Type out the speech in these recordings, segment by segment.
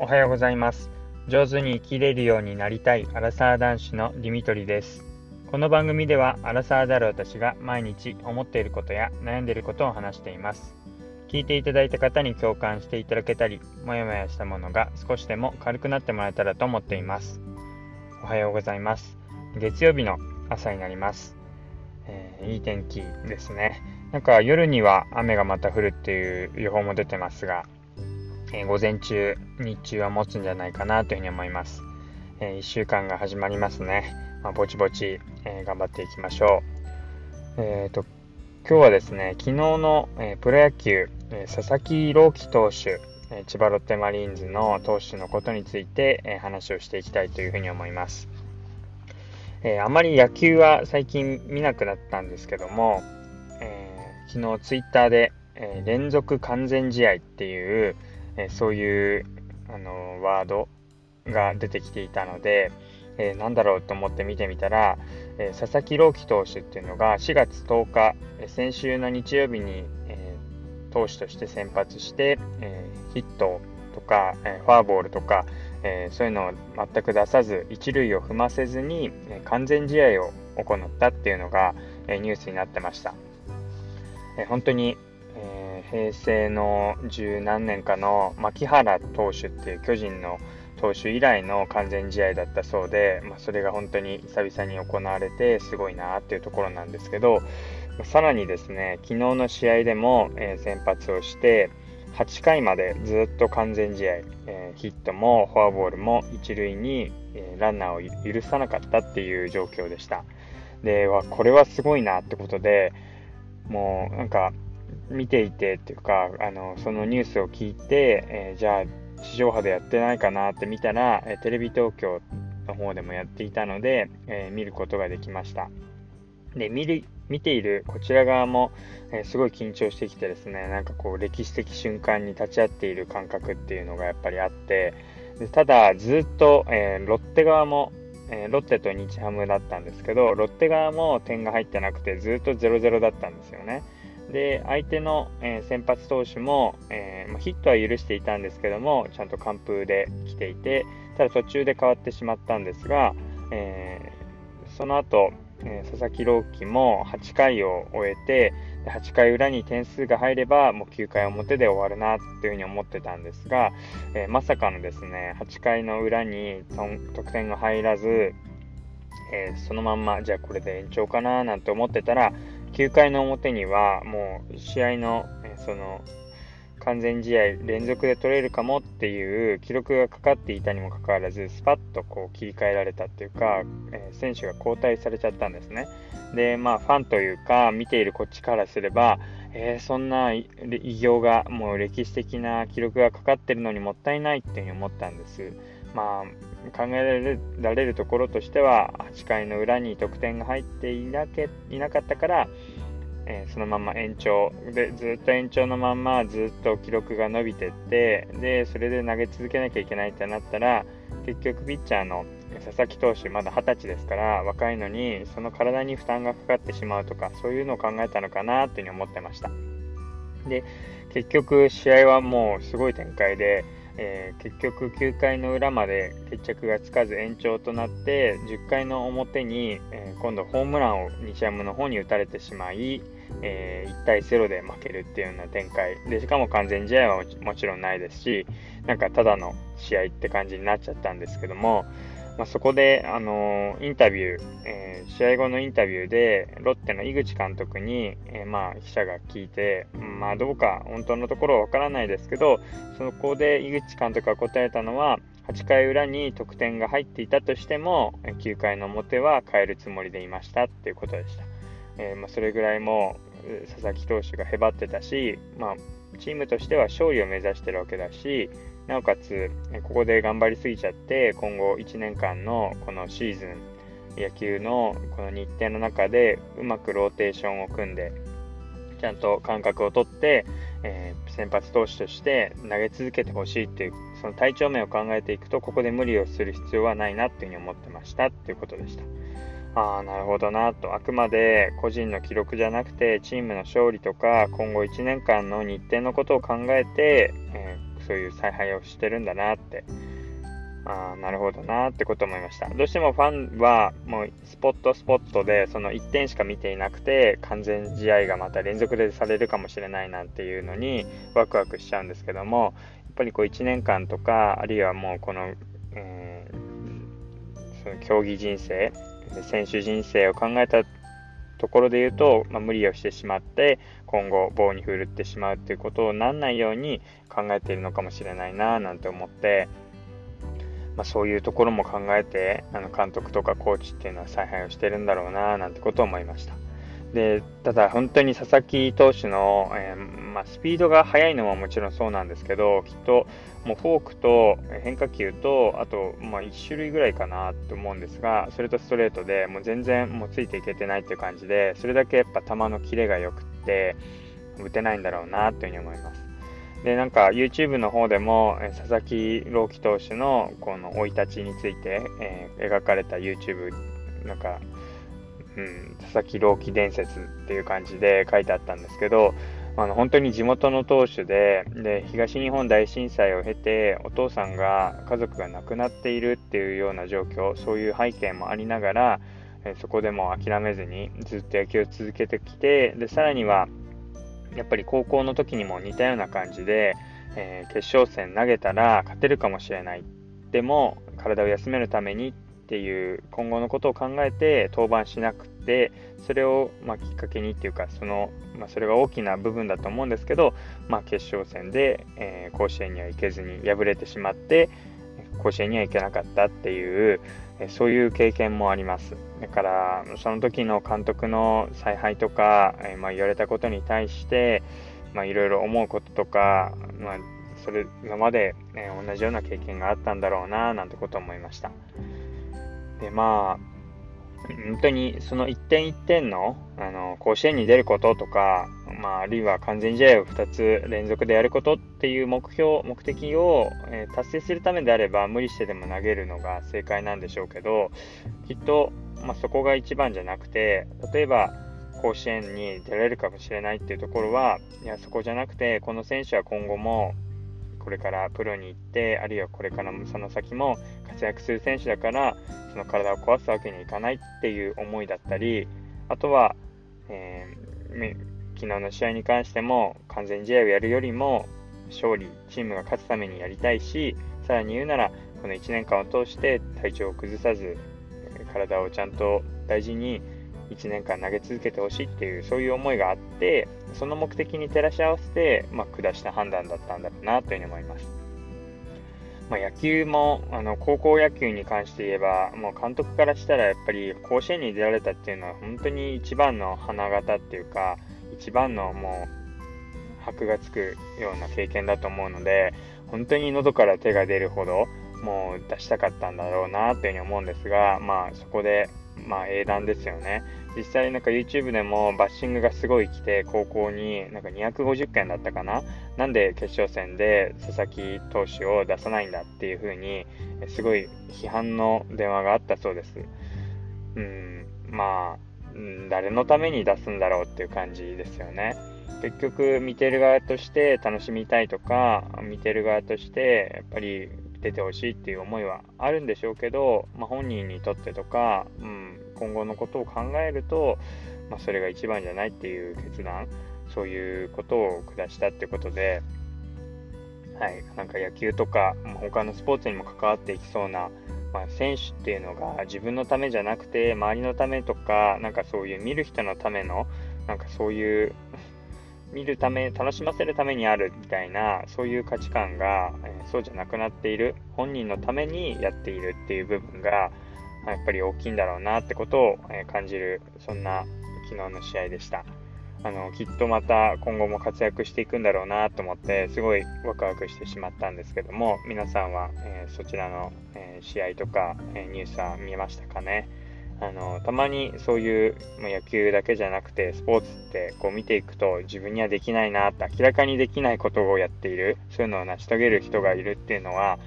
おはようございます。上手に生きれるようになりたいアラサー男子のディミトリです。この番組ではアラサーである私が毎日思っていることや悩んでいることを話しています。聞いていただいた方に共感していただけたりもやもやしたものが少しでも軽くなってもらえたらと思っています。おはようございます。月曜日の朝になります。えー、いい天気ですね。なんか夜には雨がまた降るっていう予報も出てますが、えー、午前中、日中は持つんじゃないかなというふうに思います。えー、1週間が始まりますね。まあ、ぼちぼち、え頑張っていきましょう。えーと、今日はですね、昨日の、えプロ野球、え佐々木朗希投手、え千葉ロッテマリーンズの投手のことについて、え話をしていきたいというふうに思います。えー、あまり野球は最近見なくなったんですけども、えー、昨日ツイッターで、えー、連続完全試合っていう、えそういうあのワードが出てきていたので、えー、だろうと思って見てみたら、え佐々木朗希投手っていうのが4月10日、え先週の日曜日に、え投手として先発して、えヒットとか、えフォアボールとか、え、そういうのを全く出さず一塁を踏ませずに、え、完全試合を行ったっていうのが、え、ニュースになってました、え本当に、平成の十何年かの牧原投手っていう巨人の投手以来の完全試合だったそうで、まあ、それが本当に久々に行われてすごいなっていうところなんですけどさらにですね昨日の試合でも、え先発をして8回までずっと完全試合、えー、ヒットもフォアボールも一塁に、え、ランナーを許さなかったっていう状況でした。で、これはすごいなってことで、もうなんか見ていてっていうか、あのそのニュースを聞いて、えー、じゃあ地上波でやってないかなって見たら、えテレビ東京の方でもやっていたので、え見ることができました。で、見る見ているこちら側も、えー、すごい緊張してきてですね、なんかこう歴史的瞬間に立ち会っている感覚っていうのがやっぱりあって、でただずっと、えー、ロッテ側も、えー、ロッテと日ハムだったんですけど、ロッテ側も点が入ってなくてずっと0-0だったんですよね。で、相手の、え先発投手も、えー、ヒットは許していたんですけども、ちゃんと完封で来ていて、ただ途中で変わってしまったんですが、えその後、え、佐々木朗希も8回を終えて、8回裏に点数が入れば、もう9回表で終わるなっていうふうに思ってたんですが、えー、まさかのですね、8回の裏に得点が入らず、えー、そのまんま、じゃあこれで延長かななんて思ってたら、9回の表にはもう試合の、その完全試合連続で取れるかもっていう記録がかかっていたにもかかわらずスパッとこう切り替えられたっていうか、え、選手が交代されちゃったんですね。でまあファンというか見ているこっちからすれば、えー、そんな偉業がもう歴史的な記録がかかってるのにもったいないっていうふうに思ったんです。まあ考えられるところとしては8回の裏に得点が入っていなけいなかったからえー、そのまま延長でずっと延長のままずっと記録が伸びてってでそれで投げ続けなきゃいけないってなったら結局ピッチャーの佐々木投手まだ20歳ですから若いのにその体に負担がかかってしまうとかそういうのを考えたのかなっていうふうに思ってました。で結局試合はもうすごい展開でえー、結局9回の裏まで決着がつかず延長となって10回の表に、えー、今度ホームランを西山の方に打たれてしまい、えー、1対0で負けるっていうような展開。でしかも完全試合はもちろんないですしなんかただの試合って感じになっちゃったんですけども、まあ、そこで、あのインタビュー、え試合後のインタビューでロッテの井口監督に、えまあ、記者が聞いて、まあ、どうか本当のところはわからないですけどそこで井口監督が答えたのは8回裏に得点が入っていたとしても9回の表は変えるつもりでいましたっていうことでした、えー、まあ、それぐらいも佐々木投手がへばってたし、まあ、チームとしては勝利を目指してるわけだしなおかつ、ここで頑張りすぎちゃって、今後1年間のこのシーズン、野球のこの日程の中でうまくローテーションを組んで、ちゃんと感覚をとって、えー、先発投手として投げ続けてほしいっていう、その体調面を考えていくと、ここで無理をする必要はないなっていうふうに思ってましたっていうことでした。ああ、なるほどなと。あくまで個人の記録じゃなくて、チームの勝利とか、今後1年間の日程のことを考えて、えーそういう采配をしてるんだなってあなるほどなってこと思いました。どうしてもファンはもうスポットスポットでその1点しか見ていなくて完全試合がまた連続でされるかもしれないなんていうのにワクワクしちゃうんですけどもやっぱりこう1年間とかあるいはもうこの,、えー、その競技人生選手人生を考えたところで言うと、まあ、無理をしてしまって今後棒に振るってしまうということをなんないように考えているのかもしれないななんて思ってまあ、そういうところも考えてあの監督とかコーチっていうのは采配をしてるんだろうななんてことを思いました。でただ本当に佐々木投手の、えー、まあ、スピードが速いのはもちろんそうなんですけどきっともうフォークと変化球とあと、まあ、1種類ぐらいかなと思うんですがそれとストレートでもう全然もうついていけてないっていう感じでそれだけやっぱ球のキレが良くて打てないんだろうなというふうに思います。で、なんか YouTube の方でも、佐々木朗希投手のこの生い立ちについて、えー、描かれた YouTube、なんか、うん、佐々木朗希伝説っていう感じで書いてあったんですけど、あの本当に地元の投手でで東日本大震災を経てお父さんが家族が亡くなっているっていうような状況そういう背景もありながらえそこでも諦めずにずっと野球を続けてきてでさらにはやっぱり高校の時にも似たような感じで、えー、決勝戦投げたら勝てるかもしれない。でも、体を休めるためにっていう今後のことを考えて登板しなくて、それを、ま、きっかけにっていうか、その、まあ、それが大きな部分だと思うんですけど、まあ、決勝戦で、えー、甲子園には行けずに敗れてしまって、甲子園には行けなかったっていう、えそういう経験もあります。だから、その時の監督の采配とか、えまあ、言われたことに対して、いろいろ思うこととか、まあ、それ今まで、ね、同じような経験があったんだろうな、なんてことを思いました。で、まあ、本当にその一点一点のあの甲子園に出ることとか、まあ、あるいは完全試合を2つ連続でやることっていう目標、目的を、えー、達成するためであれば無理してでも投げるのが正解なんでしょうけどきっと、まあ、そこが一番じゃなくて例えば甲子園に出られるかもしれないっていうところはいやそこじゃなくてこの選手は今後もこれからプロに行ってあるいはこれからもその先も活躍する選手だからその体を壊すわけにはいかないっていう思いだったりあとは、えー、昨日の試合に関しても完全試合をやるよりも勝利チームが勝つためにやりたいしさらに言うならこの1年間を通して体調を崩さず体をちゃんと大事に1年間投げ続けてほしいっていうそういう思いがあってその目的に照らし合わせて、まあ、下した判断だったんだろうなというふうに思います。まあ、野球もあの高校野球に関して言えばもう監督からしたらやっぱり甲子園に出られたっていうのは本当に一番の花形っていうか一番のもう箔がつくような経験だと思うので本当に喉から手が出るほどもう出したかったんだろうなというふうに思うんですがまあそこでまあ英断ですよね。実際なんか YouTube でもバッシングがすごい来て高校になんか250件だったかな。なんで決勝戦で佐々木投手を出さないんだっていう風にすごい批判の電話があったそうです。うんまあ誰のために出すんだろうっていう感じですよね。結局見てる側として楽しみたいとか見てる側としてやっぱり出てほしいっていう思いはあるんでしょうけど、まあ、本人にとってとか、うん、今後のことを考えると、まあ、それが一番じゃないっていう決断そういうことを下したってことで、はい、なんか野球とか他のスポーツにも関わっていきそうな、まあ、選手っていうのが自分のためじゃなくて周りのためとかなんかそういう見る人のためのなんかそういう見るため、楽しませるためにあるみたいな、そういう価値観が、えー、そうじゃなくなっている、本人のためにやっているっていう部分が、やっぱり大きいんだろうなってことを、感じる、そんな昨日の試合でした。あのきっとまた今後も活躍していくんだろうなと思ってすごいワクワクしてしまったんですけども皆さんは、えー、そちらの、えー、試合とか、えー、ニュースは見ましたかね？あのたまにそういう、野球だけじゃなくてスポーツってこう見ていくと自分にはできないなって明らかにできないことをやっているそういうのを成し遂げる人がいるっていうのは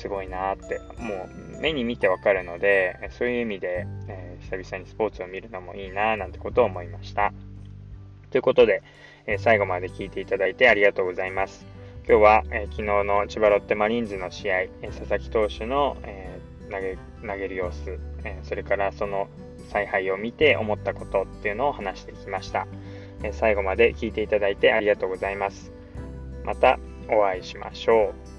すごいなってもう目に見てわかるのでそういう意味で、えー、久々にスポーツを見るのもいいななんてことを思いましたということで、えー、最後まで聞いていただいてありがとうございます今日は、えー、昨日の千葉ロッテマリーンズの試合、えー、佐々木投手の、えー、投げ投げる様子、えそれからその采配を見て思ったことっていうのを話してきました、え最後まで聞いていただいてありがとうございます。またお会いしましょう。